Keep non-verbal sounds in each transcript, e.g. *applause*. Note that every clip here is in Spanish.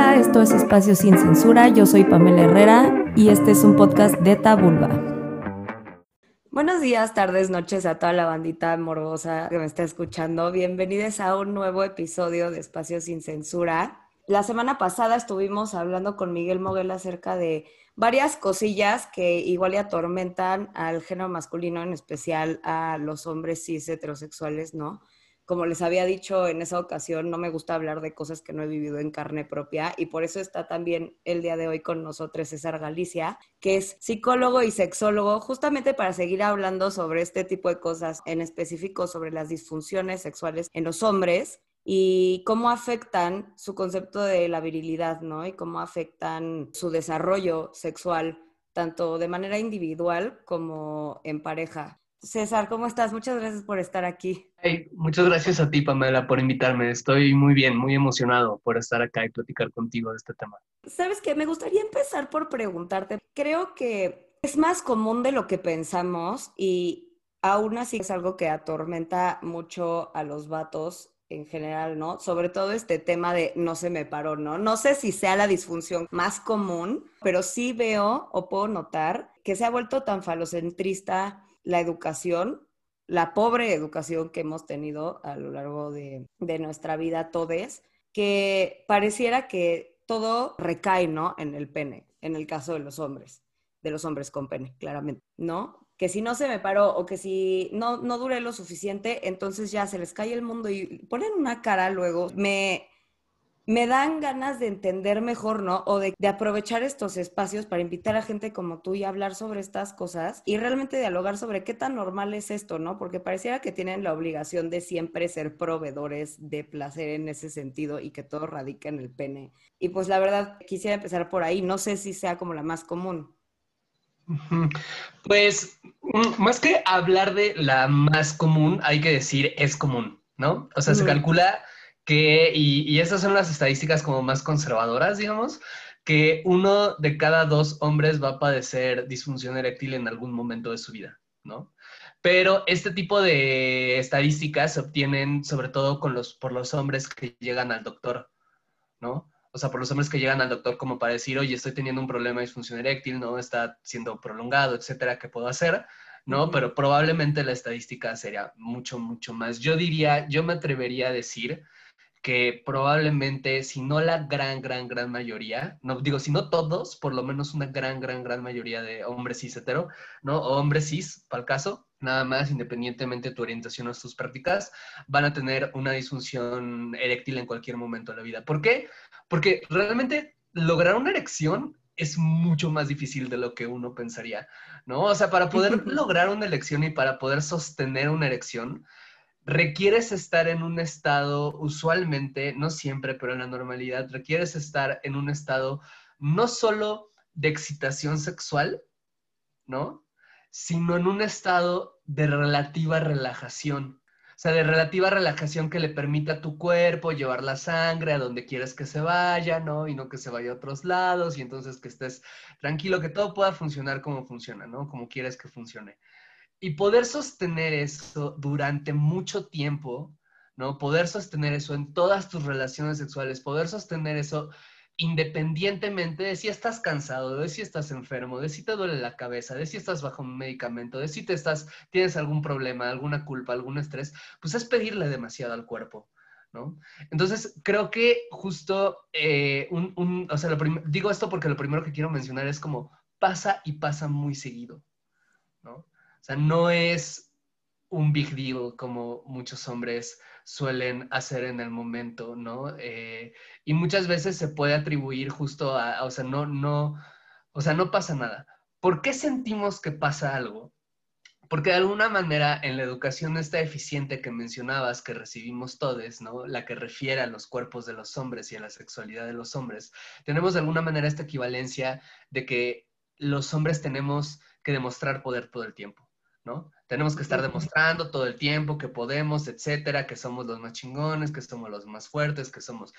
Esto es Espacio Sin Censura, yo soy Pamela Herrera y este es un podcast de Tabulba. Buenos días, tardes, noches a toda la bandita morbosa que me está escuchando. Bienvenidos a un nuevo episodio de Espacio Sin Censura. La semana pasada estuvimos hablando con Miguel Moguel acerca de varias cosillas que igual y atormentan al género masculino, en especial a los hombres cis heterosexuales, ¿no? Como les había dicho en esa ocasión, no me gusta hablar de cosas que no he vivido en carne propia y por eso está también el día de hoy con nosotros César Galicia, que es psicólogo y sexólogo, justamente para seguir hablando sobre este tipo de cosas, en específico sobre las disfunciones sexuales en los hombres y cómo afectan su concepto de la virilidad, ¿no? Y cómo afectan su desarrollo sexual, tanto de manera individual como en pareja. César, ¿cómo estás? Muchas gracias por estar aquí. muchas gracias a ti, Pamela, por invitarme. Estoy muy bien, muy emocionado por estar acá y platicar contigo de este tema. Sabes qué? me gustaría empezar por preguntarte. Creo que es más común de lo que pensamos y aún así es algo que atormenta mucho a los vatos en general, ¿no? Sobre todo este tema de no se me paró, ¿no? No sé si sea la disfunción más común, pero sí veo o puedo notar que se ha vuelto tan falocentrista la educación, la pobre educación que hemos tenido a lo largo de, nuestra vida todos, que pareciera que todo recae, ¿no? En el pene, en el caso de los hombres, de los hombres con pene, claramente, ¿no? Que si no se me paró o que si no, no duré lo suficiente, entonces ya se les cae el mundo y ponen una cara luego. Me, me dan ganas de entender mejor, ¿no? O de, aprovechar estos espacios para invitar a gente como tú y hablar sobre estas cosas y realmente dialogar sobre qué tan normal es esto, ¿no? Porque pareciera que tienen la obligación de siempre ser proveedores de placer en ese sentido y que todo radica en el pene. Y pues la verdad, quisiera empezar por ahí. No sé si sea como la más común. Pues mm, más que hablar de la más común, hay que decir es común, ¿no? O sea, se calcula que, y, y estas son las estadísticas como más conservadoras, digamos, que uno de cada dos hombres va a padecer disfunción eréctil en algún momento de su vida, ¿no? Pero este tipo de estadísticas se obtienen sobre todo con los, por los hombres que llegan al doctor, ¿no? O sea, por los hombres que llegan al doctor como para decir, oye, estoy teniendo un problema de disfunción eréctil, ¿no? Está siendo prolongado, etcétera, ¿qué puedo hacer? ¿No? Pero probablemente la estadística sería mucho, mucho más. Yo diría, yo me atrevería a decir que probablemente, si no la gran, gran, gran mayoría, no digo, si no todos, por lo menos una gran, gran, gran mayoría de hombres cis hetero, ¿no? O hombres cis, para el caso, nada más, independientemente de tu orientación o tus prácticas, van a tener una disfunción eréctil en cualquier momento de la vida. ¿Por qué? Porque realmente lograr una erección es mucho más difícil de lo que uno pensaría, ¿no? O sea, para poder *laughs* lograr una elección y para poder sostener una erección, requieres estar en un estado, usualmente, no siempre, pero en la normalidad, requieres estar en un estado no solo de excitación sexual, ¿no? Sino en un estado de relativa relajación. O sea, de relativa relajación que le permita a tu cuerpo llevar la sangre a donde quieres que se vaya, ¿no? Y no que se vaya a otros lados, y entonces que estés tranquilo, que todo pueda funcionar como funciona, ¿no? Como quieres que funcione. Y poder sostener eso durante mucho tiempo, ¿no? Poder sostener eso en todas tus relaciones sexuales, poder sostener eso independientemente de si estás cansado, de si estás enfermo, de si te duele la cabeza, de si estás bajo un medicamento, de si te estás, tienes algún problema, alguna culpa, algún estrés, pues es pedirle demasiado al cuerpo, ¿no? Entonces, creo que justo, eh, un, o sea, digo esto porque lo primero que quiero mencionar es como pasa y pasa muy seguido, ¿no? O sea, no es un big deal como muchos hombres suelen hacer en el momento, ¿no? Eh, y muchas veces se puede atribuir justo a, o sea, no, no, o sea, no pasa nada. ¿Por qué sentimos que pasa algo? Porque de alguna manera en la educación esta eficiente que mencionabas, que recibimos todos, ¿no? La que refiere a los cuerpos de los hombres y a la sexualidad de los hombres, tenemos de alguna manera esta equivalencia de que los hombres tenemos que demostrar poder todo el tiempo. ¿No? Tenemos que estar demostrando todo el tiempo que podemos, etcétera, que somos los más chingones, que somos los más fuertes, que somos...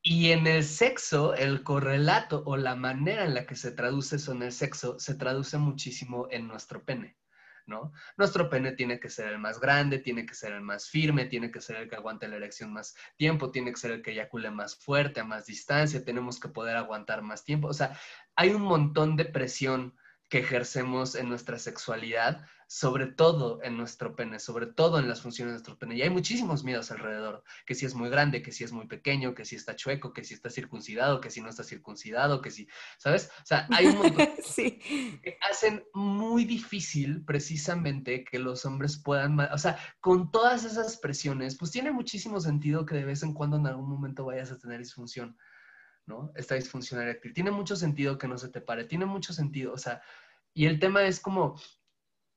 Y en el sexo, el correlato o la manera en la que se traduce eso en el sexo se traduce muchísimo en nuestro pene, ¿no? Nuestro pene tiene que ser el más grande, tiene que ser el más firme, tiene que ser el que aguante la erección más tiempo, tiene que ser el que eyacule más fuerte, a más distancia, tenemos que poder aguantar más tiempo. O sea, hay un montón de presión que ejercemos en nuestra sexualidad, sobre todo en nuestro pene, sobre todo en las funciones de nuestro pene. Y hay muchísimos miedos alrededor, que si es muy grande, que si es muy pequeño, que si está chueco, que si está circuncidado, que si no está circuncidado, que si, ¿sabes? O sea, hay un montón *laughs* sí. que hacen muy difícil precisamente que los hombres puedan, o sea, con todas esas presiones, pues tiene muchísimo sentido que de vez en cuando en algún momento vayas a tener disfunción. ¿No? Esta disfunción eréctil. Tiene mucho sentido que no se te pare, tiene mucho sentido, o sea, y el tema es como,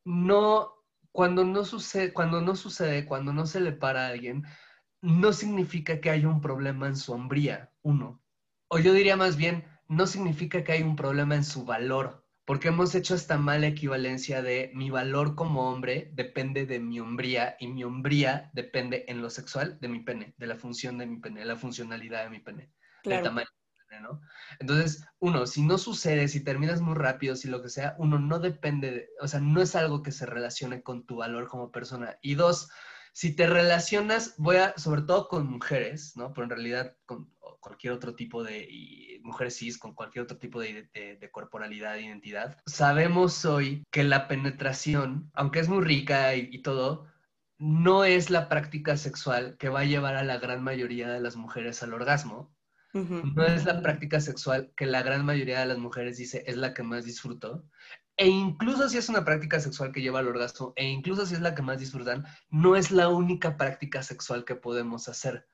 no, cuando no sucede, cuando no sucede, cuando no se le para a alguien, no significa que haya un problema en su hombría, uno. O yo diría más bien, no significa que haya un problema en su valor, porque hemos hecho esta mala equivalencia de mi valor como hombre depende de mi hombría y mi hombría depende en lo sexual de mi pene, de la función de mi pene, de la funcionalidad de mi pene, del tamaño entonces, uno, si no sucede, si terminas muy rápido, si lo que sea, uno no depende, o sea, no es algo que se relacione con tu valor como persona. Y dos, si te relacionas, voy a, sobre todo con mujeres, ¿no? Pero en realidad con cualquier otro tipo de, mujeres cis, con cualquier otro tipo de, de, corporalidad, de identidad, sabemos hoy que la penetración, aunque es muy rica y, y todo, no es la práctica sexual que va a llevar a la gran mayoría de las mujeres al orgasmo, no es la práctica sexual que la gran mayoría de las mujeres dice es la que más disfruto. E incluso si es una práctica sexual que lleva al orgasmo, e incluso si es la que más disfrutan, no es la única práctica sexual que podemos hacer.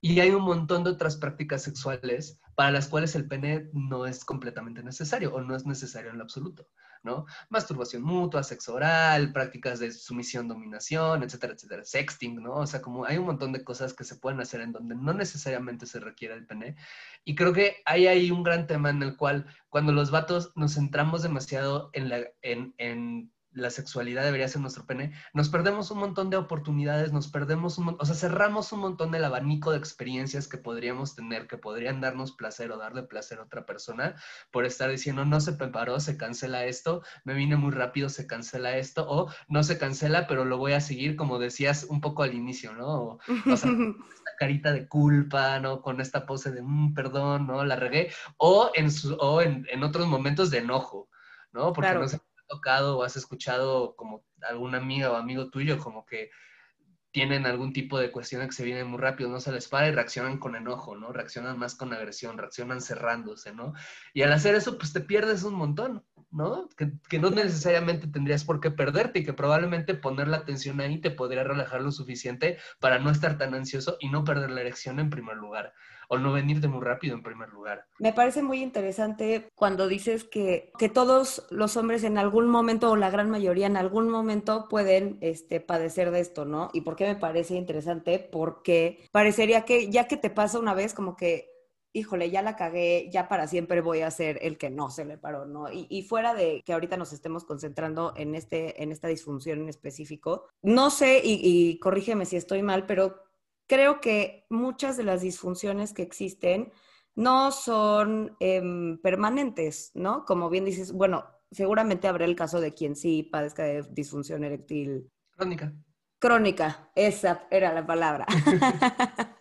Y hay un montón de otras prácticas sexuales para las cuales el pene no es completamente necesario o no es necesario en lo absoluto. ¿No? Masturbación mutua, sexo oral, prácticas de sumisión, dominación, etcétera, etcétera, sexting, ¿no? O sea, como hay un montón de cosas que se pueden hacer en donde no necesariamente se requiere el pene. Y creo que hay ahí un gran tema en el cual cuando los vatos nos centramos demasiado en, la, en, en la sexualidad debería ser nuestro pene, nos perdemos un montón de oportunidades, nos perdemos un o sea, cerramos un montón del abanico de experiencias que podríamos tener, que podrían darnos placer o darle placer a otra persona por estar diciendo, no se preparó, se cancela esto, me vine muy rápido, se cancela esto, o no se cancela, pero lo voy a seguir, como decías un poco al inicio, ¿no? O, sea, *laughs* esta carita de culpa, ¿no? Con esta pose de, mm, perdón, ¿no? La regué, o en, su, o en, en otros momentos de enojo, ¿no? Porque no se tocado o has escuchado como alguna amiga o amigo tuyo como que tienen algún tipo de cuestión que se viene muy rápido, no se les para y reaccionan con enojo, ¿no? Reaccionan más con agresión, reaccionan cerrándose, ¿no? Y al hacer eso, pues te pierdes un montón, ¿no? Que, no necesariamente tendrías por qué perderte y que probablemente poner la atención ahí te podría relajar lo suficiente para no estar tan ansioso y no perder la erección en primer lugar o no venirte muy rápido en primer lugar. Me parece muy interesante cuando dices que, que todos los hombres en algún momento o la gran mayoría en algún momento pueden este, padecer de esto, ¿no? ¿Y por qué me parece interesante? Porque parecería que ya que te pasa una vez como que híjole, ya la cagué, ya para siempre voy a ser el que no se le paró, ¿no? Y, y, fuera de que ahorita nos estemos concentrando en, este, en esta disfunción en específico, no sé, y, y corrígeme si estoy mal, pero creo que muchas de las disfunciones que existen no son em, permanentes, ¿no? Como bien dices, bueno, seguramente habrá el caso de quien sí padezca de disfunción eréctil. Crónica. Crónica, esa era la palabra. *laughs*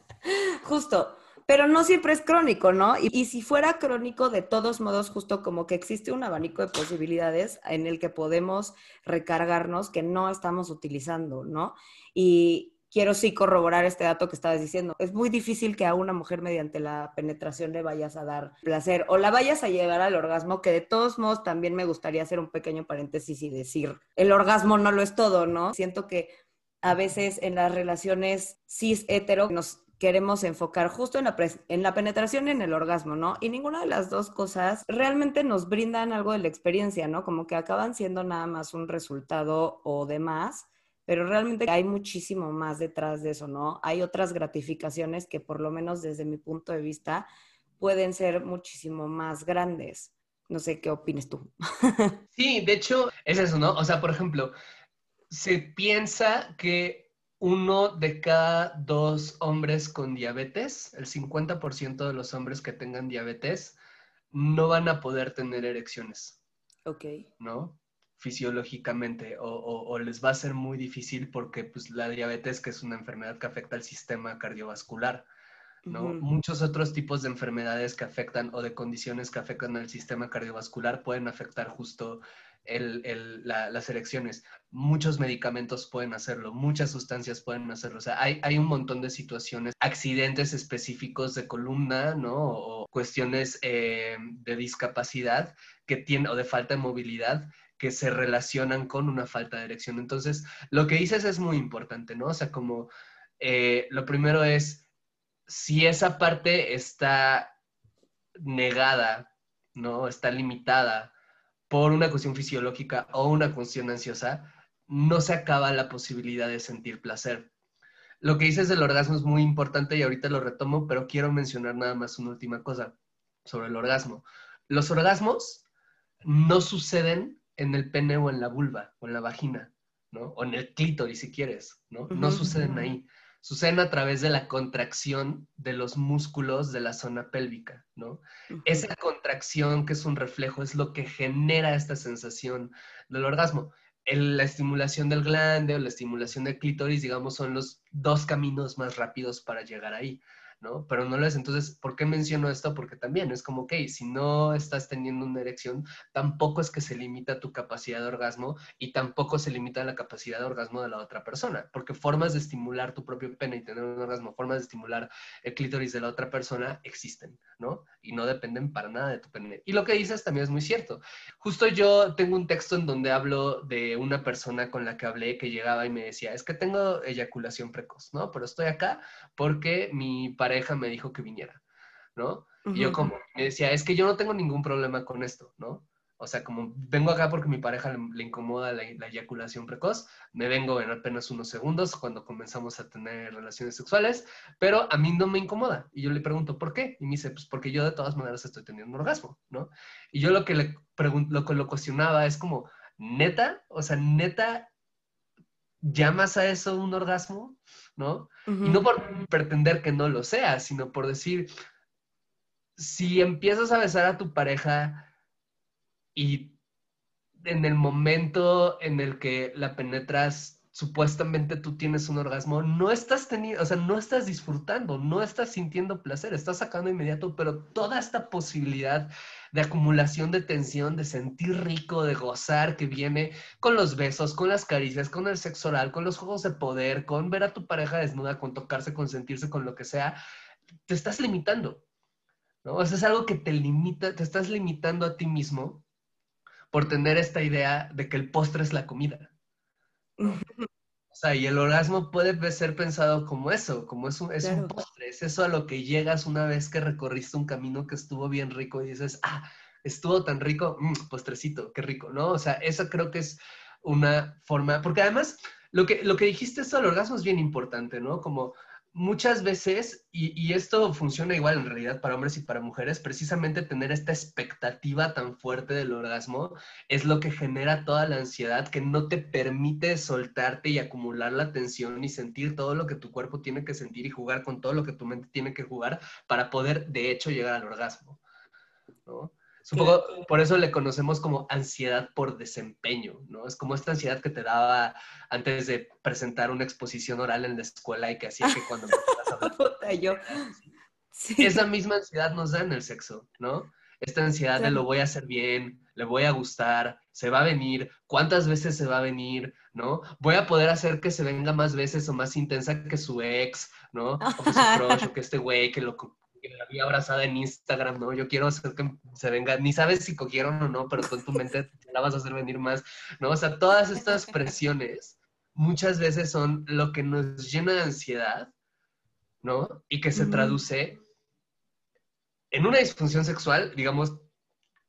Justo, pero no siempre es crónico, ¿no? Y, si fuera crónico, de todos modos, justo como que existe un abanico de posibilidades en el que podemos recargarnos que no estamos utilizando, ¿no? Y, quiero sí corroborar este dato que estabas diciendo. Es muy difícil que a una mujer mediante la penetración le vayas a dar placer o la vayas a llevar al orgasmo, que de todos modos también me gustaría hacer un pequeño paréntesis y decir, el orgasmo no lo es todo, ¿no? Siento que a veces en las relaciones cis hetero nos queremos enfocar justo en la, en la penetración y en el orgasmo, ¿no? Y ninguna de las dos cosas realmente nos brindan algo de la experiencia, ¿no? Como que acaban siendo nada más un resultado o demás pero realmente hay muchísimo más detrás de eso, ¿no? Hay otras gratificaciones que por lo menos desde mi punto de vista pueden ser muchísimo más grandes. No sé qué opines tú. *laughs* Sí, de hecho es eso, ¿no? O sea, por ejemplo, se piensa que uno de cada dos hombres con diabetes, el 50% de los hombres que tengan diabetes, no van a poder tener erecciones. Ok. ¿No? fisiológicamente o, les va a ser muy difícil porque pues, la diabetes, que es una enfermedad que afecta al sistema cardiovascular, ¿no? Muchos otros tipos de enfermedades que afectan o de condiciones que afectan al sistema cardiovascular pueden afectar justo las elecciones. Muchos medicamentos pueden hacerlo, muchas sustancias pueden hacerlo. O sea, hay, hay un montón de situaciones, accidentes específicos de columna, ¿no? O cuestiones eh, de discapacidad que tienen, o de falta de movilidad que se relacionan con una falta de erección. Entonces, lo que dices es muy importante, ¿no? O sea, como eh, lo primero es, si esa parte está negada, ¿no? Está limitada por una cuestión fisiológica o una cuestión ansiosa, no se acaba la posibilidad de sentir placer. Lo que dices del orgasmo es muy importante y ahorita lo retomo, pero quiero mencionar nada más una última cosa sobre el orgasmo. Los orgasmos no suceden en el pene o en la vulva o en la vagina, ¿no? O en el clítoris si quieres, ¿no? No suceden ahí. Suceden a través de la contracción de los músculos de la zona pélvica, ¿no? Esa contracción que es un reflejo es lo que genera esta sensación del orgasmo. la estimulación del glande o la estimulación del clítoris, digamos, son los dos caminos más rápidos para llegar ahí. ¿No? Pero no lo es. Entonces, ¿por qué menciono esto? Porque también es como, ok, si no estás teniendo una erección, tampoco es que se limita tu capacidad de orgasmo y tampoco se limita la capacidad de orgasmo de la otra persona, porque formas de estimular tu propio pene y tener un orgasmo, formas de estimular el clítoris de la otra persona existen, ¿no? Y no dependen para nada de tu pene. Y lo que dices también es muy cierto. Justo yo tengo un texto en donde hablo de una persona con la que hablé que llegaba y me decía, es que tengo eyaculación precoz, ¿no? Pero estoy acá porque mi pareja me dijo que viniera, ¿no? Y yo como, me decía, es que yo no tengo ningún problema con esto, ¿no? O sea, como vengo acá porque mi pareja le, incomoda la, eyaculación precoz, me vengo en apenas unos segundos cuando comenzamos a tener relaciones sexuales, pero a mí no me incomoda. Y yo le pregunto, ¿por qué? Y me dice, pues porque yo de todas maneras estoy teniendo un orgasmo, ¿no? Y yo lo que le pregunto, lo que lo cuestionaba es como, neta, o sea, neta, ¿llamas a eso un orgasmo? ¿no? Y no por pretender que no lo sea, sino por decir, si empiezas a besar a tu pareja y en el momento en el que la penetras, supuestamente tú tienes un orgasmo, no estás teniendo, o sea, no estás disfrutando, no estás sintiendo placer, estás sacando inmediato, pero toda esta posibilidad de acumulación de tensión, de sentir rico, de gozar, que viene con los besos, con las caricias, con el sexo oral, con los juegos de poder, con ver a tu pareja desnuda, con tocarse, con sentirse, con lo que sea, te estás limitando. ¿no? O sea, es algo que te limita, te estás limitando a ti mismo por tener esta idea de que el postre es la comida. O sea, y el orgasmo puede ser pensado como eso, como es un, es un postre, es eso a lo que llegas una vez que recorriste un camino que estuvo bien rico y dices, ah, estuvo tan rico, mm, postrecito, qué rico, ¿no? O sea, eso creo que es una forma, porque además lo que, lo que dijiste esto del orgasmo es bien importante, ¿no? Como muchas veces, y, esto funciona igual en realidad para hombres y para mujeres, precisamente tener esta expectativa tan fuerte del orgasmo es lo que genera toda la ansiedad que no te permite soltarte y acumular la tensión y sentir todo lo que tu cuerpo tiene que sentir y jugar con todo lo que tu mente tiene que jugar para poder, de hecho, llegar al orgasmo. ¿no? Es un poco, por eso le conocemos como ansiedad por desempeño, ¿no? Es como esta ansiedad que te daba antes de presentar una exposición oral en la escuela y que hacía que cuando me *laughs* yo. Esa misma ansiedad nos da en el sexo, ¿no? Esta ansiedad de lo voy a hacer bien, le voy a gustar, se va a venir, cuántas veces se va a venir, ¿no? Voy a poder hacer que se venga más veces o más intensa que su ex, ¿no? O que su *laughs* crush, o que este güey que lo que la vi abrazada en Instagram, ¿no? Yo quiero hacer que se venga, ni sabes si cogieron o no, pero tú en tu mente la vas a hacer venir más, ¿no? O sea, todas estas presiones muchas veces son lo que nos llena de ansiedad, ¿no? Y que se traduce en una disfunción sexual, digamos,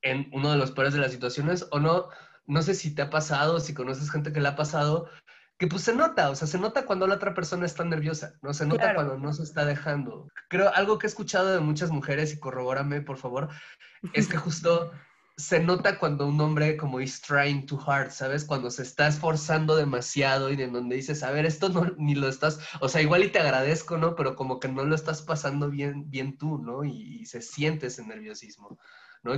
en uno de los peores de las situaciones, o no, no sé si te ha pasado, si conoces gente que le ha pasado, que pues se nota, o sea, se nota cuando la otra persona está nerviosa, ¿no? Se nota cuando no se está dejando. Creo, algo que he escuchado de muchas mujeres, y corrobórame, por favor, es que *laughs* justo se nota cuando un hombre como is trying too hard, ¿sabes? Cuando se está esforzando demasiado y de donde dices, a ver, esto no, ni lo estás, o sea, igual y te agradezco, ¿no? Pero como que no lo estás pasando bien, bien tú, ¿no? Y, se siente ese nerviosismo,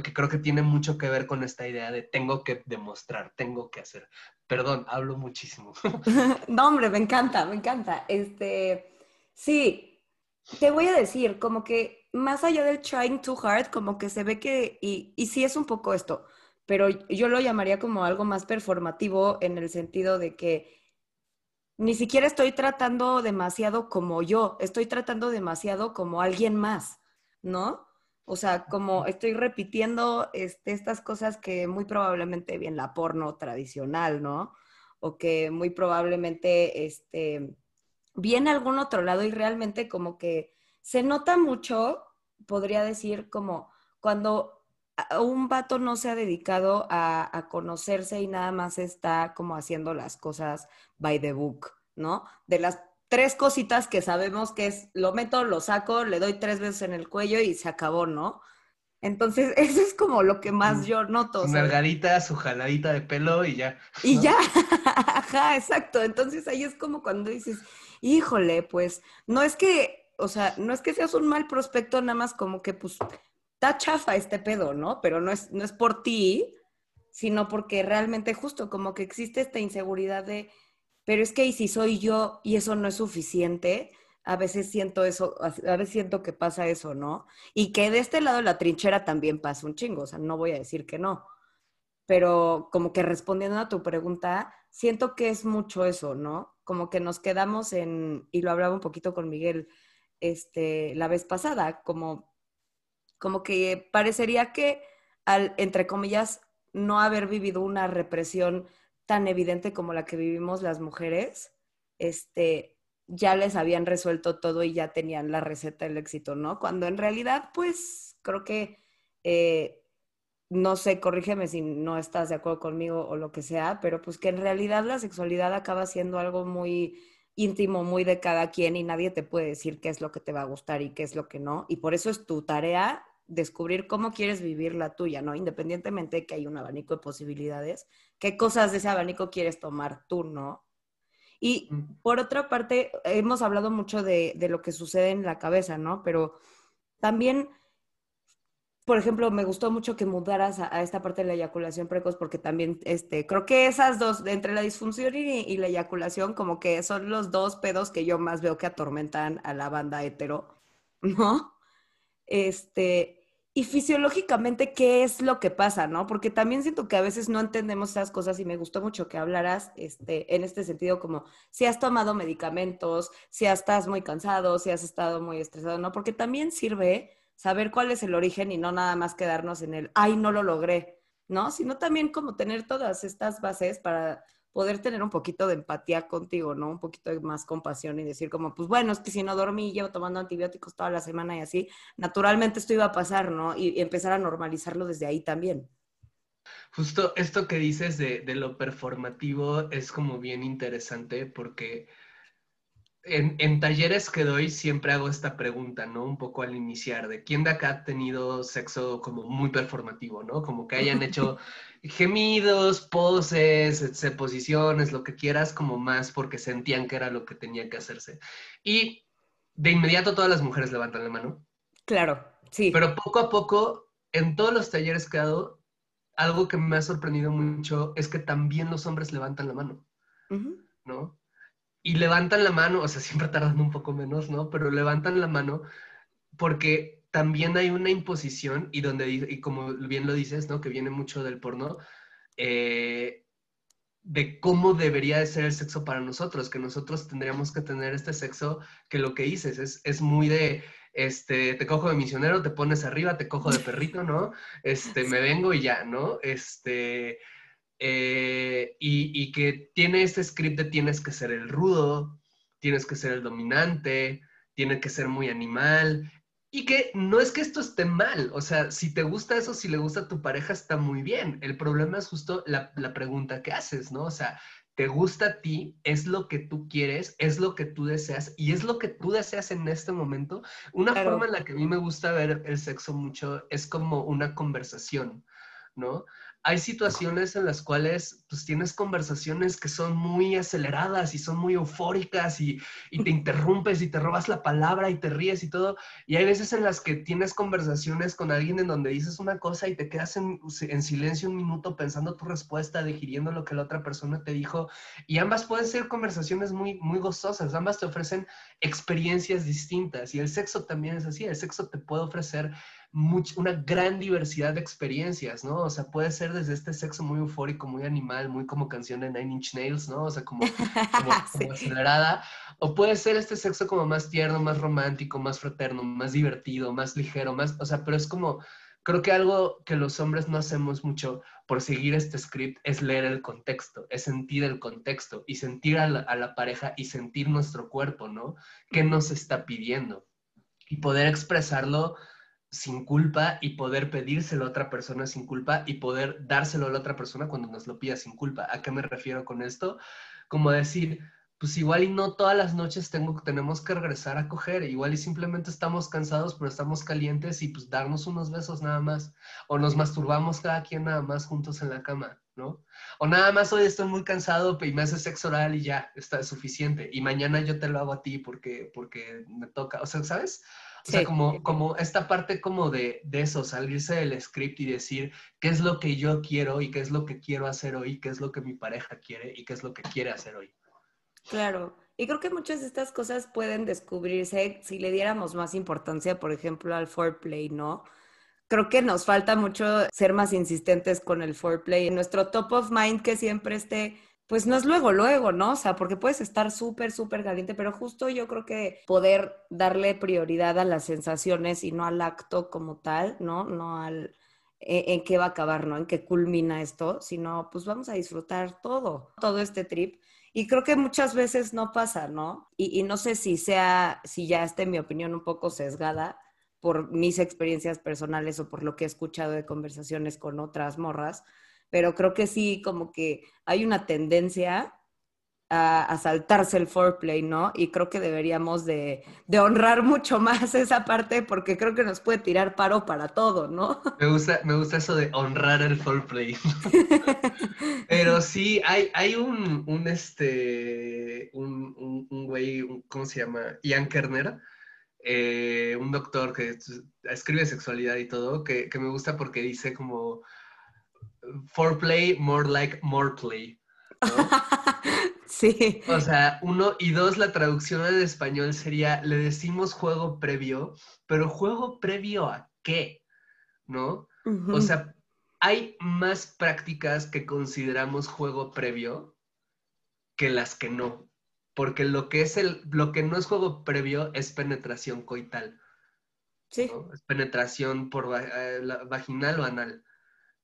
que creo que tiene mucho que ver con esta idea de tengo que demostrar, tengo que hacer. Perdón, hablo muchísimo. *laughs* no, hombre, me encanta, me encanta. Este, sí, te voy a decir, como que más allá del trying too hard, como que se ve que, y, y sí es un poco esto, pero yo lo llamaría como algo más performativo en el sentido de que ni siquiera estoy tratando demasiado como yo, estoy tratando demasiado como alguien más, ¿no? O sea, como estoy repitiendo este, estas cosas que muy probablemente vi en la porno tradicional, ¿no? O que muy probablemente este, vi en algún otro lado y realmente como que se nota mucho, podría decir, como cuando un vato no se ha dedicado a, conocerse y nada más está como haciendo las cosas by the book, ¿no? De las tres cositas que sabemos que es, lo meto, lo saco, le doy tres veces en el cuello y se acabó, ¿no? Entonces, *laughs* eso es como lo que más yo noto. Su nalgadita, su jaladita de pelo y ya. Y ya, *laughs* ajá, exacto. Entonces ahí es como cuando dices, híjole, pues no es que o sea, no es que seas un mal prospecto, nada más como que, pues, está chafa este pedo, ¿no? Pero no es, no es por ti, sino porque realmente justo como que existe esta inseguridad de, pero es que y si soy yo y eso no es suficiente, a veces siento eso, a veces siento que pasa eso, ¿no? Y que de este lado de la trinchera también pasa un chingo, o sea, no voy a decir que no. Pero como que respondiendo a tu pregunta, siento que es mucho eso, ¿no? Como que nos quedamos en, y lo hablaba un poquito con Miguel, este, la vez pasada, como, como que parecería que entre comillas, no haber vivido una represión tan evidente como la que vivimos las mujeres, este, ya les habían resuelto todo y ya tenían la receta del éxito, ¿no? Cuando en realidad, pues, creo que, eh, no sé, corrígeme si no estás de acuerdo conmigo o lo que sea, pero pues que en realidad la sexualidad acaba siendo algo muy íntimo muy de cada quien y nadie te puede decir qué es lo que te va a gustar y qué es lo que no. Y por eso es tu tarea descubrir cómo quieres vivir la tuya, ¿no? Independientemente de que hay un abanico de posibilidades, qué cosas de ese abanico quieres tomar tú, ¿no? Y por otra parte, hemos hablado mucho de, de lo que sucede en la cabeza, ¿no? Pero también por ejemplo, me gustó mucho que mudaras a, esta parte de la eyaculación precoz porque también, este, creo que esas dos, entre la disfunción y, la eyaculación, como que son los dos pedos que yo más veo que atormentan a la banda hetero, *laughs* ¿no? Este, y fisiológicamente, ¿qué es lo que pasa, no? Porque también siento que a veces no entendemos esas cosas y me gustó mucho que hablaras este, en este sentido, como si has tomado medicamentos, si estás muy cansado, si has estado muy estresado, ¿no? Porque también sirve saber cuál es el origen y no nada más quedarnos en el, ay, no lo logré, ¿no? Sino también como tener todas estas bases para poder tener un poquito de empatía contigo, ¿no? Un poquito de más compasión y decir como, pues bueno, es que si no dormí, llevo tomando antibióticos toda la semana y así, naturalmente esto iba a pasar, ¿no? Y, empezar a normalizarlo desde ahí también. Justo esto que dices de, de lo performativo es como bien interesante porque en, talleres que doy siempre hago esta pregunta, ¿no? Un poco al iniciar, de quién de acá ha tenido sexo como muy performativo, ¿no? Como que hayan hecho *laughs* gemidos, poses, posiciones, lo que quieras, como más porque sentían que era lo que tenía que hacerse. Y de inmediato todas las mujeres levantan la mano. Claro, sí. Pero poco a poco, en todos los talleres que he dado, algo que me ha sorprendido mucho es que también los hombres levantan la mano, ¿no? Y levantan la mano, o sea, *laughs* siempre tardando un poco menos, ¿no? Pero levantan la mano porque también hay una imposición y donde, y como bien lo dices, ¿no? Que viene mucho del porno, eh, de cómo debería de ser el sexo para nosotros, que nosotros tendríamos que tener este sexo que lo que dices es, es muy de, este, te cojo de misionero, te pones arriba, te cojo de perrito, ¿no? Este, me vengo y ya, ¿no? Este, eh, y, que tiene este script de tienes que ser el rudo, tienes que ser el dominante, tiene que ser muy animal. Y que no es que esto esté mal, o sea, si te gusta eso, si le gusta a tu pareja, está muy bien. El problema es justo la, pregunta que haces, ¿no? O sea, te gusta a ti, es lo que tú quieres, es lo que tú deseas y es lo que tú deseas en este momento. Una forma en la que a mí me gusta ver el sexo mucho es como una conversación. ¿no? Hay situaciones en las cuales pues tienes conversaciones que son muy aceleradas y son muy eufóricas y, te *laughs* interrumpes y te robas la palabra y te ríes y todo. Y hay veces en las que tienes conversaciones con alguien en donde dices una cosa y te quedas en, en silencio un minuto pensando tu respuesta, digiriendo lo que la otra persona te dijo. Y ambas pueden ser conversaciones muy, muy gozosas, ambas te ofrecen experiencias distintas. Y el sexo también es así, el sexo te puede ofrecer una gran diversidad de experiencias, ¿no? O sea, puede ser desde este sexo muy eufórico, muy animal, muy como canción de Nine Inch Nails, ¿no? O sea, *laughs* como, acelerada. O puede ser este sexo como más tierno, más romántico, más fraterno, más divertido, más ligero, más, o sea, pero es como, creo que algo que los hombres no hacemos mucho por seguir este script es leer el contexto, es sentir el contexto y sentir a la, a la pareja y sentir nuestro cuerpo, ¿no? ¿Qué nos está pidiendo? Y poder expresarlo sin culpa y poder pedírselo a otra persona sin culpa y poder dárselo a la otra persona cuando nos lo pida sin culpa. ¿A qué me refiero con esto? Como decir, pues igual y no todas las noches tengo, tenemos que regresar a coger, igual y simplemente estamos cansados, pero estamos calientes y pues darnos unos besos nada más, o nos masturbamos cada quien nada más juntos en la cama, ¿no? O nada más hoy estoy muy cansado y me hace sexo oral y ya, está suficiente, y mañana yo te lo hago a ti porque, porque me toca, o sea, ¿sabes? O sea, como, como esta parte como de, de, eso, salirse del script y decir qué es lo que yo quiero y qué es lo que quiero hacer hoy, qué es lo que mi pareja quiere y qué es lo que quiere hacer hoy. Claro, y creo que muchas de estas cosas pueden descubrirse si le diéramos más importancia, por ejemplo, al foreplay, ¿no? Creo que nos falta mucho ser más insistentes con el foreplay. En nuestro top of mind que siempre esté pues no es luego, luego, ¿no? O sea, porque puedes estar súper, súper caliente, pero justo yo creo que poder darle prioridad a las sensaciones y no al acto como tal, ¿no? No al e, en, qué va a acabar, ¿no? En qué culmina esto, sino pues vamos a disfrutar todo, todo este trip. Y creo que muchas veces no pasa, ¿no? Y, y no sé si sea, si ya esté mi opinión un poco sesgada por mis experiencias personales o por lo que he escuchado de conversaciones con otras morras, pero creo que sí, como que hay una tendencia a, saltarse el foreplay, ¿no? Y creo que deberíamos de, honrar mucho *laughs* más esa parte porque creo que nos puede tirar paro para todo, ¿no? Me gusta, me gusta eso de honrar el foreplay. *laughs* Pero sí, hay, hay un, un, este, un, un, güey, ¿cómo se llama? Ian Kerner, eh, un doctor que escribe sexualidad y todo, que, que me gusta porque dice como foreplay, more like more play. *laughs* sí. O sea, uno y dos, la traducción en español sería, le decimos juego previo, pero juego previo a qué, ¿no? O sea, hay más prácticas que consideramos juego previo que las que no. Porque lo que es el, lo que no es juego previo es penetración coital. Sí. Es penetración por eh, vaginal o anal.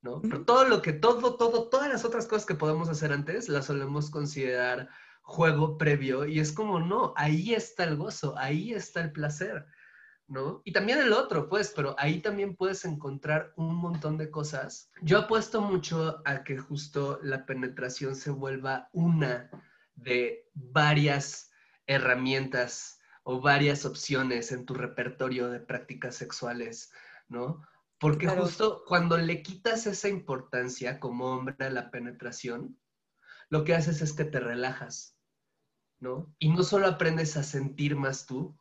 ¿No? Pero todo lo que, todo, todo, todas las otras cosas que podemos hacer antes las solemos considerar juego previo y es como, no, ahí está el gozo, ahí está el placer, ¿no? Y también el otro, pues, pero ahí también puedes encontrar un montón de cosas. Yo apuesto mucho a que justo la penetración se vuelva una de varias herramientas o varias opciones en tu repertorio de prácticas sexuales, ¿no? Porque justo cuando le quitas esa importancia como hombre a la penetración, lo que haces es que te relajas, ¿no? Y no solo aprendes a sentir más tú,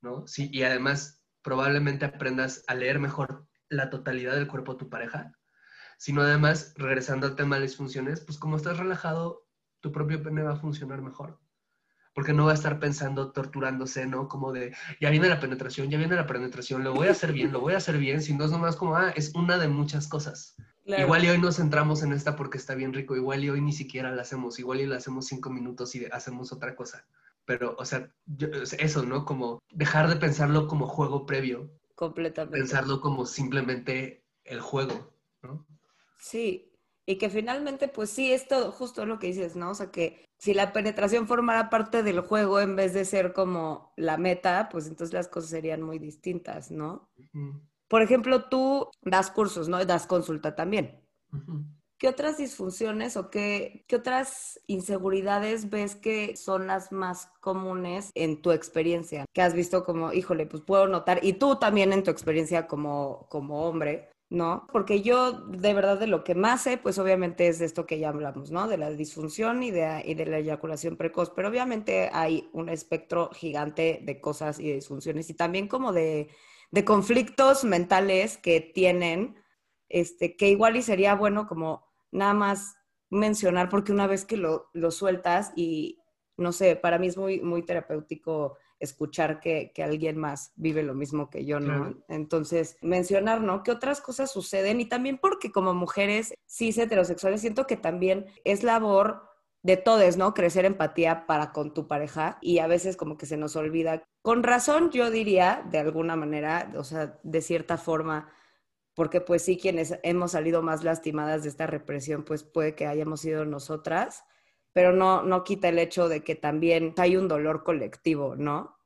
¿no? Sí, y además probablemente aprendas a leer mejor la totalidad del cuerpo de tu pareja, sino además, regresando al tema de las funciones, pues como estás relajado, tu propio pene va a funcionar mejor porque no va a estar pensando, torturándose, ¿no? Como de, ya viene la penetración, ya viene la penetración, lo voy a hacer bien, lo voy a hacer bien, si no es nomás como, ah, es una de muchas cosas. Igual y hoy nos centramos en esta porque está bien rico, igual y hoy ni siquiera la hacemos, igual y la hacemos cinco minutos y hacemos otra cosa. Pero, o sea, eso, ¿no? Como dejar de pensarlo como juego previo. Completamente. Pensarlo como simplemente el juego, ¿no? Sí, y que finalmente, pues sí, es todo justo lo que dices, ¿no? O sea, que si la penetración formara parte del juego en vez de ser como la meta, pues entonces las cosas serían muy distintas, ¿no? Por ejemplo, tú das cursos, ¿no? Das consulta también. ¿Qué otras disfunciones o qué, qué otras inseguridades ves que son las más comunes en tu experiencia? Que has visto como, híjole, pues puedo notar, y tú también en tu experiencia como, como hombre, ¿no? Porque yo de verdad de lo que más sé, pues obviamente es de esto que ya hablamos, ¿no? De la disfunción y de, y de la eyaculación precoz, pero obviamente hay un espectro gigante de cosas y de disfunciones y también como de, de conflictos mentales que tienen, este, que igual y sería bueno como nada más mencionar, porque una vez que lo, lo sueltas y, no sé, para mí es muy, muy terapéutico escuchar que, alguien más vive lo mismo que yo, ¿no? Entonces, mencionar, ¿no? ¿Qué otras cosas suceden? Y también porque como mujeres cis heterosexuales siento que también es labor de todos, ¿no? Crecer empatía para con tu pareja y a veces como que se nos olvida. Con razón, yo diría, de alguna manera, o sea, de cierta forma, porque pues sí, quienes hemos salido más lastimadas de esta represión, pues puede que hayamos sido nosotras, pero no, no quita el hecho de que también hay un dolor colectivo, ¿no?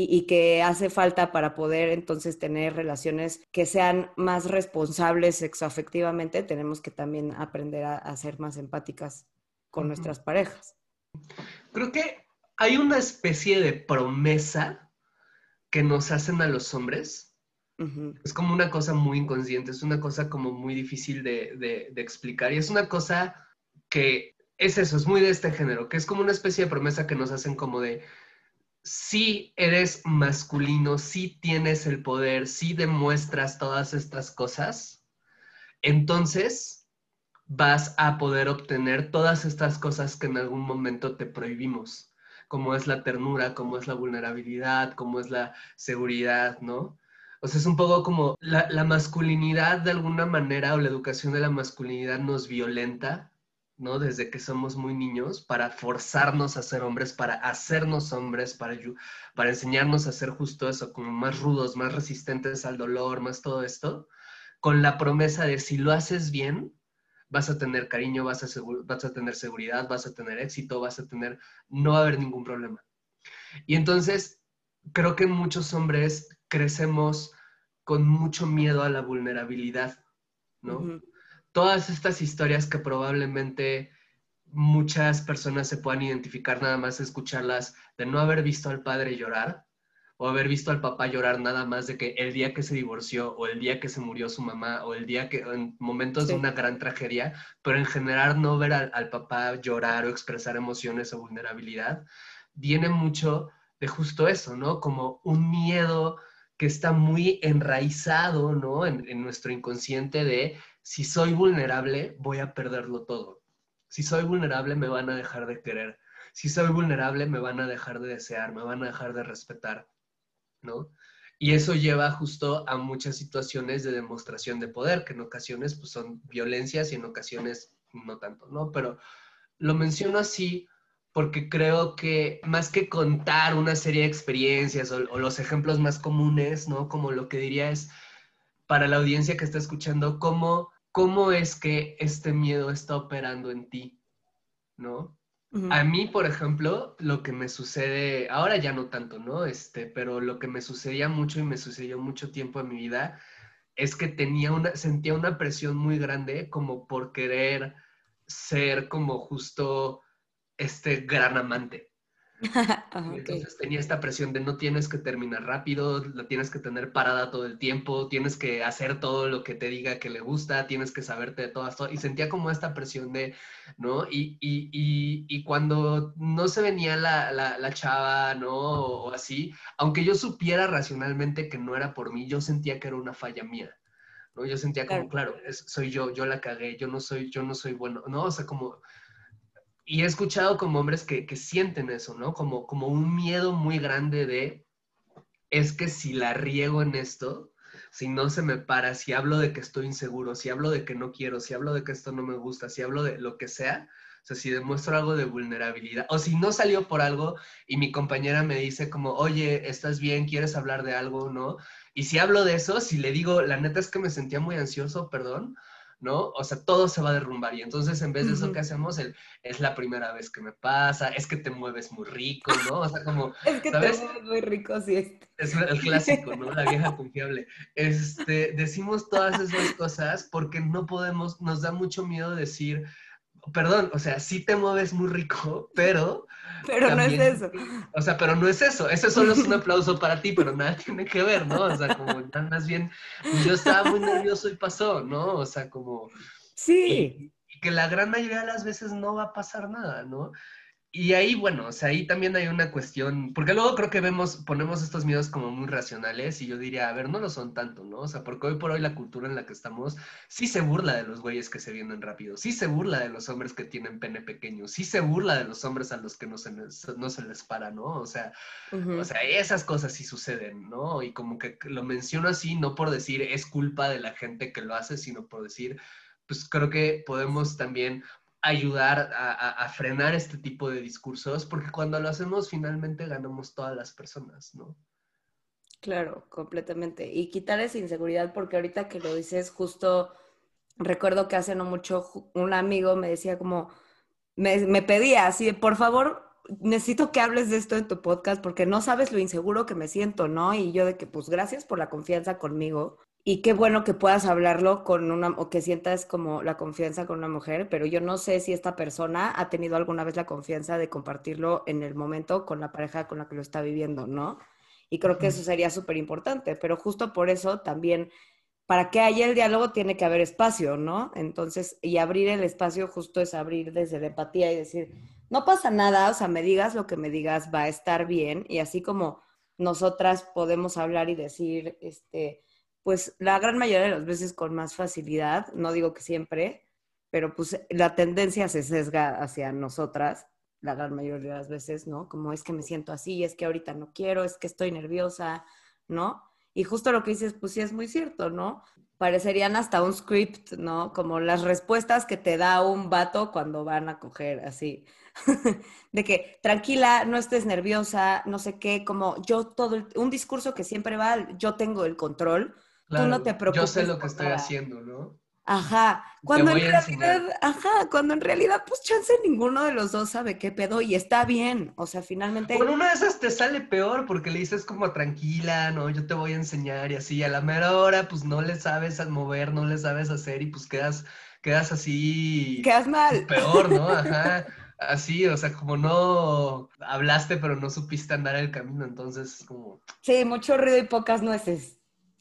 Y, que hace falta para poder entonces tener relaciones que sean más responsables sexoafectivamente, tenemos que también aprender a, ser más empáticas con nuestras parejas. Creo que hay una especie de promesa que nos hacen a los hombres. Es como una cosa muy inconsciente, es una cosa como muy difícil de, de explicar y es una cosa que es eso, es muy de este género, que es como una especie de promesa que nos hacen como de, si eres masculino, si tienes el poder, si demuestras todas estas cosas, entonces vas a poder obtener todas estas cosas que en algún momento te prohibimos, como es la ternura, como es la vulnerabilidad, como es la seguridad, ¿no? O sea, es un poco como la, la masculinidad de alguna manera o la educación de la masculinidad nos violenta ¿no? Desde que somos muy niños, para forzarnos a ser hombres, para hacernos hombres, para, para enseñarnos a ser justo eso, como más rudos, más resistentes al dolor, más todo esto, con la promesa de si lo haces bien, vas a tener cariño, vas a, vas a tener seguridad, vas a tener éxito, vas a tener, no va a haber ningún problema. Y entonces, creo que muchos hombres crecemos con mucho miedo a la vulnerabilidad, ¿no? Todas estas historias que probablemente muchas personas se puedan identificar nada más escucharlas, de no haber visto al padre llorar o haber visto al papá llorar nada más de que el día que se divorció o el día que se murió su mamá o el día que en momentos de una gran tragedia, pero en general no ver al, al, papá llorar o expresar emociones o vulnerabilidad, viene mucho de justo eso, ¿no? Como un miedo que está muy enraizado, ¿no? En, en nuestro inconsciente de si soy vulnerable, voy a perderlo todo. Si soy vulnerable, me van a dejar de querer. Si soy vulnerable, me van a dejar de desear, me van a dejar de respetar, ¿no? Y eso lleva justo a muchas situaciones de demostración de poder, que en ocasiones pues, son violencias y en ocasiones no tanto, ¿no? Pero lo menciono así porque creo que más que contar una serie de experiencias o, o los ejemplos más comunes, ¿no? Como lo que diría es, para la audiencia que está escuchando, cómo cómo es que este miedo está operando en ti, ¿no? A mí, por ejemplo, lo que me sucede, ahora ya no tanto, ¿no? Este, pero lo que me sucedía mucho y me sucedió mucho tiempo en mi vida es que tenía una, sentía una presión muy grande como por querer ser como justo este gran amante, *laughs* Entonces tenía esta presión de no tienes que terminar rápido, la tienes que tener parada todo el tiempo, tienes que hacer todo lo que te diga que le gusta, tienes que saberte de todas, todo, y sentía como esta presión de, ¿no? Y, y, y, y cuando no se venía la, la, la chava, ¿no? O, así, aunque yo supiera racionalmente que no era por mí, yo sentía que era una falla mía. ¿no? Yo sentía como, claro, soy yo, yo la cagué, yo no soy, yo no soy bueno, ¿no? O sea, como y he escuchado como hombres que, sienten eso, ¿no? Como, como un miedo muy grande de, es que si la riego en esto, si no se me para, si hablo de que estoy inseguro, si hablo de que no quiero, si hablo de que esto no me gusta, si hablo de lo que sea, o sea, si demuestro algo de vulnerabilidad, o si no salió por algo y mi compañera me dice como, oye, ¿estás bien? ¿Quieres hablar de algo? ¿No? Y si hablo de eso, si le digo, la neta es que me sentía muy ansioso, perdón, ¿no? O sea, todo se va a derrumbar. Y entonces, en vez de eso que hacemos, el, es la primera vez que me pasa, es que te mueves muy rico, ¿no? O sea, como. *laughs* es que te mueves muy rico, sí. Es el clásico, ¿no? La vieja *laughs* confiable. Este, decimos todas esas cosas porque no podemos, nos da mucho miedo decir, perdón, o sea, sí te mueves muy rico, *laughs* pero... Pero no es eso. O sea, pero no es eso. Ese solo es un *laughs* aplauso para ti, pero nada tiene que ver, ¿no? O sea, como más bien, pues, yo estaba muy nervioso y pasó, ¿no? O sea, como... Sí. y que la gran mayoría de las veces no va a pasar nada, ¿no? Y ahí, bueno, o sea, ahí también hay una cuestión, porque luego creo que vemos, ponemos estos miedos como muy racionales y yo diría, a ver, no lo son tanto, ¿no? O sea, porque hoy por hoy la cultura en la que estamos sí se burla de los güeyes que se vienen rápido, sí se burla de los hombres que tienen pene pequeño, sí se burla de los hombres a los que no se, no se les para, ¿no? O sea, o sea, esas cosas sí suceden, ¿no? Y como que lo menciono así, no por decir es culpa de la gente que lo hace, sino por decir, pues creo que podemos también ayudar a, frenar este tipo de discursos, porque cuando lo hacemos finalmente ganamos todas las personas, ¿no? Claro, completamente. Y quitar esa inseguridad, porque ahorita que lo dices, justo recuerdo que hace no mucho un amigo me decía como, me, me pedía así, por favor, necesito que hables de esto en tu podcast porque no sabes lo inseguro que me siento, ¿no? Y yo de que, pues gracias por la confianza conmigo, y qué bueno que puedas hablarlo con una, o que sientas como la confianza con una mujer, pero yo no sé si esta persona ha tenido alguna vez la confianza de compartirlo en el momento con la pareja con la que lo está viviendo, ¿no? Y creo que eso sería súper importante, pero justo por eso también, para que haya el diálogo tiene que haber espacio, ¿no? Entonces, y abrir el espacio justo es abrir desde la empatía y decir, no pasa nada, o sea, me digas lo que me digas, va a estar bien, y así como nosotras podemos hablar y decir, este, pues la gran mayoría de las veces con más facilidad, no digo que siempre, pero pues la tendencia se sesga hacia nosotras, la gran mayoría de las veces, ¿no? Como es que me siento así, es que ahorita no quiero, es que estoy nerviosa, ¿no? Y justo lo que dices, pues sí es muy cierto, ¿no? Parecerían hasta un script, ¿no? Como las respuestas que te da un vato cuando van a coger así. *laughs* de que tranquila, no estés nerviosa, no sé qué, como yo todo, un discurso que siempre va, yo tengo el control, Tú no te preocupes. Yo sé lo que estoy haciendo, ¿no? Ajá, cuando en realidad, ajá, cuando en realidad, pues chance ninguno de los dos sabe qué pedo y está bien, o sea, finalmente. Bueno, una de esas te sale peor porque le dices como tranquila, no, yo te voy a enseñar y así, a la mera hora, pues no le sabes mover, no le sabes hacer y pues quedas, quedas así. Quedas mal. Peor, ¿no? Ajá. Así, o sea, como no hablaste, pero no supiste andar el camino, entonces como. Sí, mucho ruido y pocas nueces.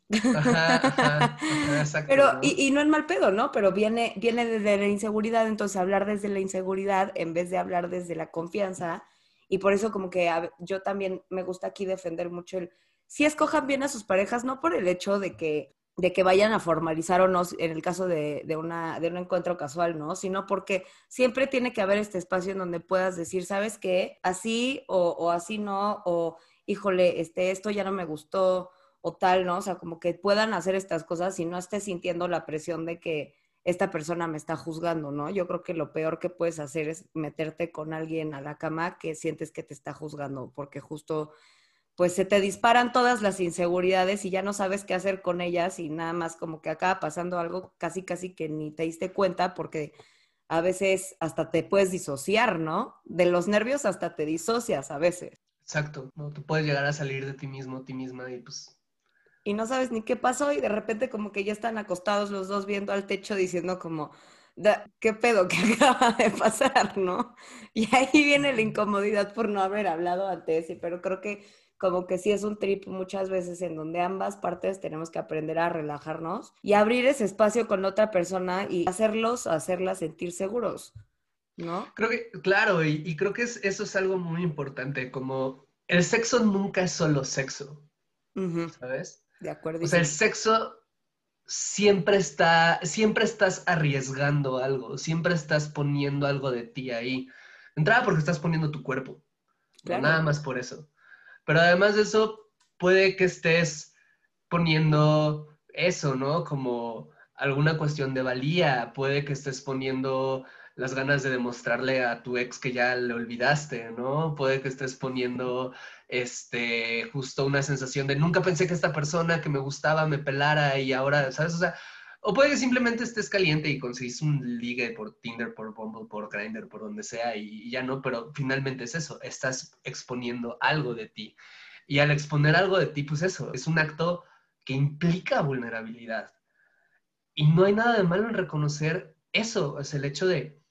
*laughs* Pero, y, no es mal pedo, ¿no? Pero viene, viene desde la inseguridad, entonces hablar desde la inseguridad en vez de hablar desde la confianza. Y por eso como que yo también me gusta aquí defender mucho el, si escojan bien a sus parejas, no por el hecho de que, de que vayan a formalizar o no, en el caso de, de, una, de un encuentro casual, ¿no? Sino porque siempre tiene que haber este espacio en donde puedas decir, ¿sabes qué? Así o, o así no, o híjole, este, esto ya no me gustó, o tal, ¿no? O sea, como que puedan hacer estas cosas y no estés sintiendo la presión de que esta persona me está juzgando, ¿no? Yo creo que lo peor que puedes hacer es meterte con alguien a la cama que sientes que te está juzgando, porque justo pues se te disparan todas las inseguridades y ya no sabes qué hacer con ellas y nada más como que acaba pasando algo casi casi que ni te diste cuenta porque a veces hasta te puedes disociar, ¿no? De los nervios hasta te disocias a veces. Exacto, ¿no? Tú puedes llegar a salir de ti mismo, ti misma y pues y no sabes ni qué pasó y de repente como que ya están acostados los dos viendo al techo diciendo como, ¿qué pedo que *laughs* acaba de pasar, no? Y ahí viene la incomodidad por no haber hablado antes, pero creo que como que sí es un trip muchas veces en donde ambas partes tenemos que aprender a relajarnos y abrir ese espacio con otra persona y hacerlos, hacerlas sentir seguros, ¿no? Creo que, claro, y, creo que eso es algo muy importante, como el sexo nunca es solo sexo, ¿sabes? De acuerdo. O sea, el sexo siempre está, siempre estás arriesgando algo, siempre estás poniendo algo de ti ahí. Entrada porque estás poniendo tu cuerpo. Nada más por eso. Pero además de eso, puede que estés poniendo eso, ¿no? Como alguna cuestión de valía, puede que estés poniendo las ganas de demostrarle a tu ex que ya le olvidaste, ¿no? Puede que estés poniendo este, justo una sensación de nunca pensé que esta persona que me gustaba me pelara y ahora, ¿sabes? O sea, o puede que simplemente estés caliente y conseguís un ligue por Tinder, por Bumble, por Grindr, por donde sea y, ya no, pero finalmente es eso, estás exponiendo algo de ti. Y al exponer algo de ti, pues eso, es un acto que implica vulnerabilidad. Y no hay nada de malo en reconocer eso, es el hecho de,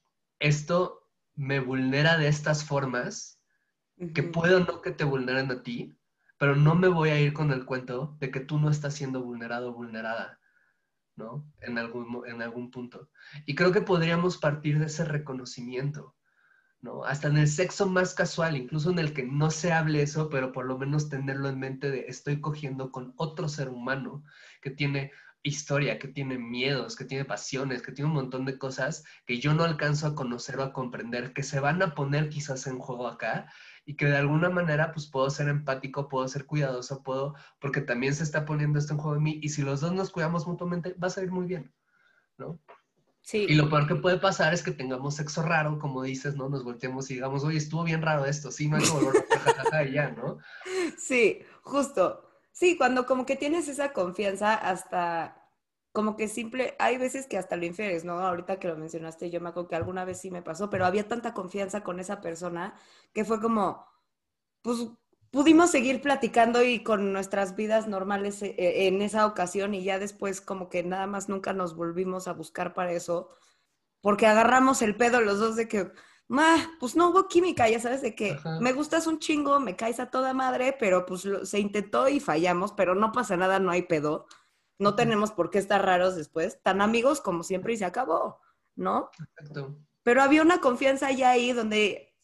esto me vulnera de estas formas, que puedo no que te vulneren a ti, pero no me voy a ir con el cuento de que tú no estás siendo vulnerado o vulnerada, ¿no? En algún, en algún punto. Y creo que podríamos partir de ese reconocimiento, ¿no? Hasta en el sexo más casual, incluso en el que no se hable eso, pero por lo menos tenerlo en mente de estoy cogiendo con otro ser humano que tiene historia, que tiene miedos, que tiene pasiones, que tiene un montón de cosas que yo no alcanzo a conocer o a comprender, que se van a poner quizás en juego acá y que de alguna manera pues puedo ser empático, puedo ser cuidadoso, puedo, porque también se está poniendo esto en juego en mí y si los dos nos cuidamos mutuamente va a salir muy bien, ¿no? Sí. Y lo peor que puede pasar es que tengamos sexo raro, como dices, ¿no? Nos volteemos y digamos, oye, estuvo bien raro esto, sí, no hay que y ya, ¿no? *laughs* Sí, justo. Sí, cuando como que tienes esa confianza hasta como que simple, hay veces que hasta lo infieres, ¿no? Ahorita que lo mencionaste, yo me acuerdo que alguna vez sí me pasó, pero había tanta confianza con esa persona que fue como, pues pudimos seguir platicando y con nuestras vidas normales eh, eh, en esa ocasión y ya después como que nada más nunca nos volvimos a buscar para eso, porque agarramos el pedo los dos de que, pues no hubo química, ya sabes, de que me gustas un chingo, me caes a toda madre, pero pues se intentó y fallamos, pero no pasa nada, no hay pedo. No tenemos por qué estar raros después, tan amigos como siempre y se acabó, ¿no? Exacto. Pero había una confianza ya ahí donde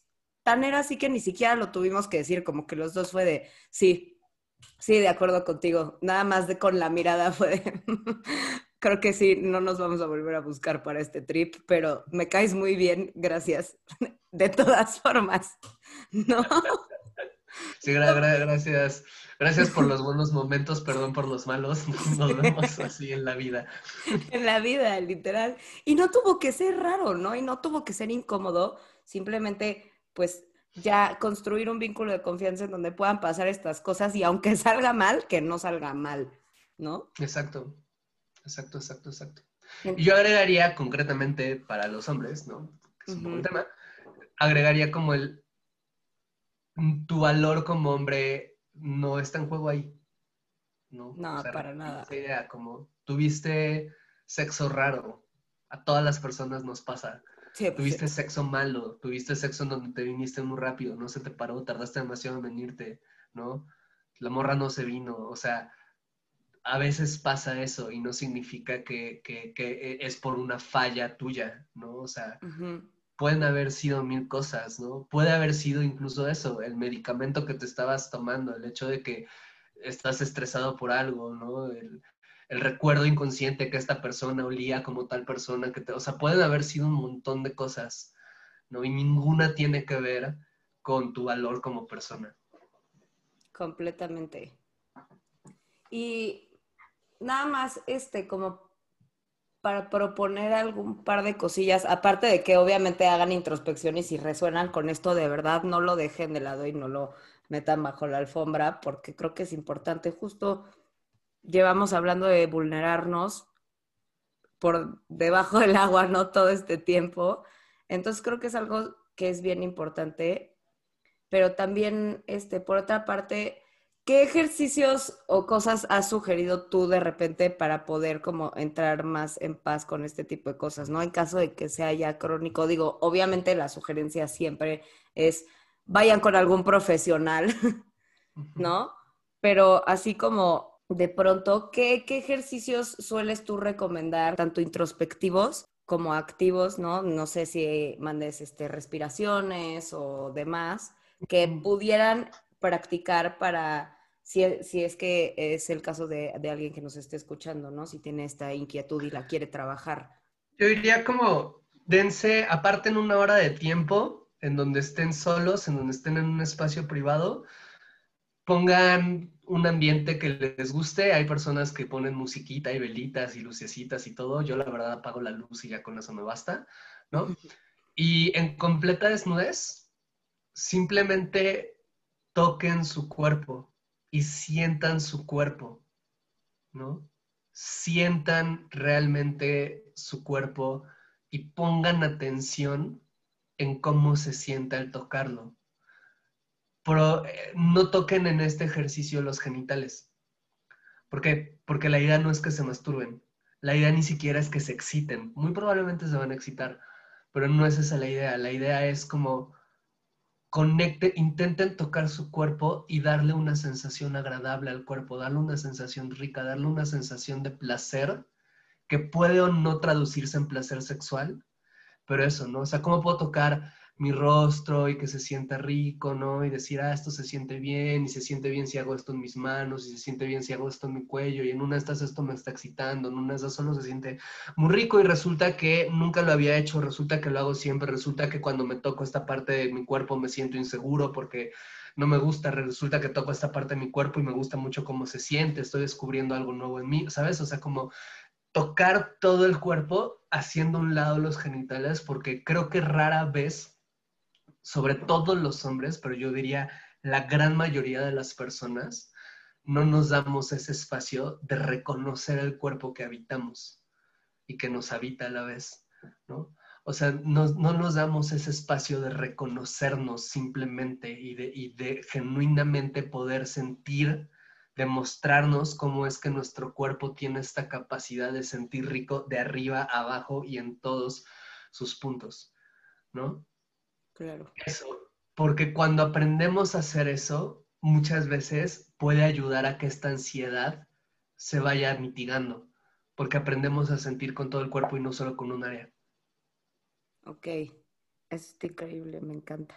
tan era así que ni siquiera lo tuvimos que decir, como que los dos fue de, sí, sí, de acuerdo contigo, nada más de con la mirada fue de, *laughs* creo que sí, no nos vamos a volver a buscar para este trip, pero me caes muy bien, gracias. *laughs* De todas formas, *laughs* ¿no? Sí, gracias. Gracias por los buenos momentos, perdón por los malos. *laughs* Nos vemos así en la vida. En la vida, literal. Y no tuvo que ser raro, ¿no? Y no tuvo que ser incómodo. Simplemente, pues, ya construir un vínculo de confianza en donde puedan pasar estas cosas y aunque *laughs* salga mal, que no salga mal, ¿no? Exacto. Exacto, exacto, exacto. Y yo agregaría concretamente para los hombres, ¿no? es un tema, agregaría como el, tu valor como hombre no está en juego ahí. No, no para nada. Esa idea, como tuviste sexo raro, a todas las personas nos pasa. Pues tuviste sexo malo, tuviste sexo donde te viniste muy rápido, no se te paró, tardaste demasiado en venirte, ¿no? La morra no se vino, o sea, a veces pasa eso y no significa que, es por una falla tuya, ¿no? O sea, pueden haber sido mil cosas, ¿no? Puede haber sido incluso eso, el medicamento que te estabas tomando, el hecho de que estás estresado por algo, ¿no? El, recuerdo inconsciente que esta persona olía como tal persona, que te, o sea, pueden haber sido un montón de cosas, ¿no? Y ninguna tiene que ver con tu valor como persona. Completamente. Y nada más, este, como para proponer algún par de cosillas, aparte de que obviamente hagan introspección y si resuenan con esto de verdad, no lo dejen de lado y no lo metan bajo la alfombra, porque creo que es importante. Justo llevamos hablando de vulnerarnos por debajo del agua, ¿no? Todo este tiempo. Entonces creo que es algo que es bien importante, pero también, este, por otra parte, ¿Qué ejercicios o cosas has sugerido tú de repente para poder como entrar más en paz con este tipo de cosas, ¿no? En caso de que sea ya crónico, digo, obviamente la sugerencia siempre es vayan con algún profesional, *laughs* ¿no? Pero así como de pronto, ¿qué, ¿qué, ejercicios sueles tú recomendar, tanto introspectivos como activos, ¿no? No sé si mandes este, respiraciones o demás, que pudieran practicar para, si, si es que es el caso de, de, alguien que nos esté escuchando, ¿no? Si tiene esta inquietud y la quiere trabajar. Yo diría como, dense, aparte en una hora de tiempo, en donde estén solos, en donde estén en un espacio privado, pongan un ambiente que les guste. Hay personas que ponen musiquita y velitas y lucecitas y todo. Yo la verdad apago la luz y ya con eso me basta, ¿no? Y en completa desnudez, simplemente toquen su cuerpo y sientan su cuerpo, ¿no? Sientan realmente su cuerpo y pongan atención en cómo se sienta al tocarlo. Pero eh, no toquen en este ejercicio los genitales. ¿Por qué? Porque la idea no es que se masturben. La idea ni siquiera es que se exciten. Muy probablemente se van a excitar, pero no es esa la idea. La idea es como conecte, intenten tocar su cuerpo y darle una sensación agradable al cuerpo, darle una sensación rica, darle una sensación de placer que puede o no traducirse en placer sexual, pero eso, ¿no? O sea, ¿cómo puedo tocar mi rostro y que se sienta rico, ¿no? Y decir, ah, esto se siente bien, y se siente bien si hago esto en mis manos, y se siente bien si hago esto en mi cuello, y en una de estas esto me está excitando, en una de estas solo se siente muy rico y resulta que nunca lo había hecho, resulta que lo hago siempre, resulta que cuando me toco esta parte de mi cuerpo me siento inseguro porque no me gusta, resulta que toco esta parte de mi cuerpo y me gusta mucho cómo se siente, estoy descubriendo algo nuevo en mí, ¿sabes? O sea, como tocar todo el cuerpo haciendo un lado los genitales, porque creo que rara vez sobre todo los hombres, pero yo diría la gran mayoría de las personas, no nos damos ese espacio de reconocer el cuerpo que habitamos y que nos habita a la vez, ¿no? O sea, no, nos damos ese espacio de reconocernos simplemente y de, y de genuinamente poder sentir, demostrarnos cómo es que nuestro cuerpo tiene esta capacidad de sentir rico de arriba, abajo y en todos sus puntos, ¿no? Claro. Eso, porque cuando aprendemos a hacer eso, muchas veces puede ayudar a que esta ansiedad se vaya mitigando, porque aprendemos a sentir con todo el cuerpo y no solo con un área. Ok, es increíble, me encanta.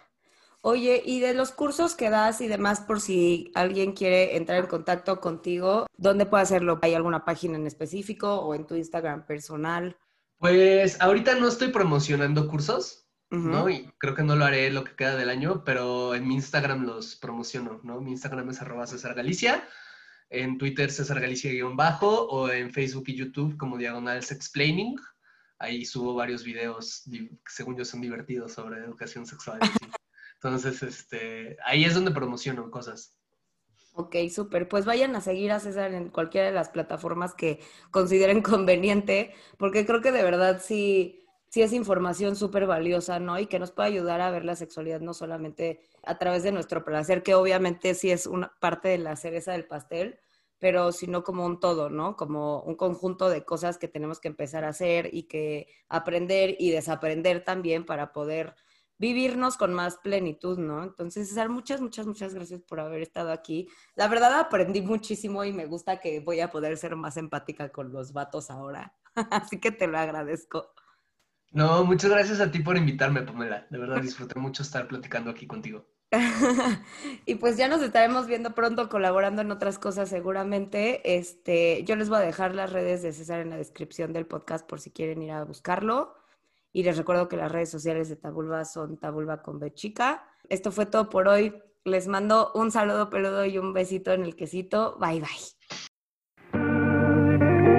Oye, y de los cursos que das y demás, por si alguien quiere entrar en contacto contigo, ¿dónde puede hacerlo? ¿Hay alguna página en específico o en tu Instagram personal? Pues ahorita no estoy promocionando cursos, ¿no? Y creo que no lo haré lo que queda del año, pero en mi Instagram los promociono, ¿no? Mi Instagram es arroba César Galicia, en Twitter César Galicia-bajo o en Facebook y YouTube como Diagonales Explaining. Ahí subo varios videos, según yo son divertidos, sobre educación sexual. *laughs* Entonces, este, ahí es donde promociono cosas. Ok, súper. Pues vayan a seguir a César en cualquiera de las plataformas que consideren *laughs* conveniente, porque creo que de verdad sí sí es información súper valiosa, ¿no? Y que nos puede ayudar a ver la sexualidad no solamente a través de nuestro placer, que obviamente sí es una parte de la cereza del pastel, pero sino como un todo, ¿no? Como un conjunto de cosas que tenemos que empezar a hacer y que aprender y desaprender también para poder vivirnos con más plenitud, ¿no? Entonces, César, muchas, muchas, muchas gracias por haber estado aquí. La verdad aprendí muchísimo y me gusta que voy a poder ser más empática con los vatos ahora. *laughs* Así que te lo agradezco. No, muchas gracias a ti por invitarme, Pamela. De verdad disfruté mucho estar platicando aquí contigo. *laughs* y pues ya nos estaremos viendo pronto, colaborando en otras cosas seguramente. Este, yo les voy a dejar las redes de César en la descripción del podcast por si quieren ir a buscarlo. Y les recuerdo que las redes sociales de Tabulba son Tabulba con B. Esto fue todo por hoy. Les mando un saludo peludo y un besito en el quesito. Bye bye.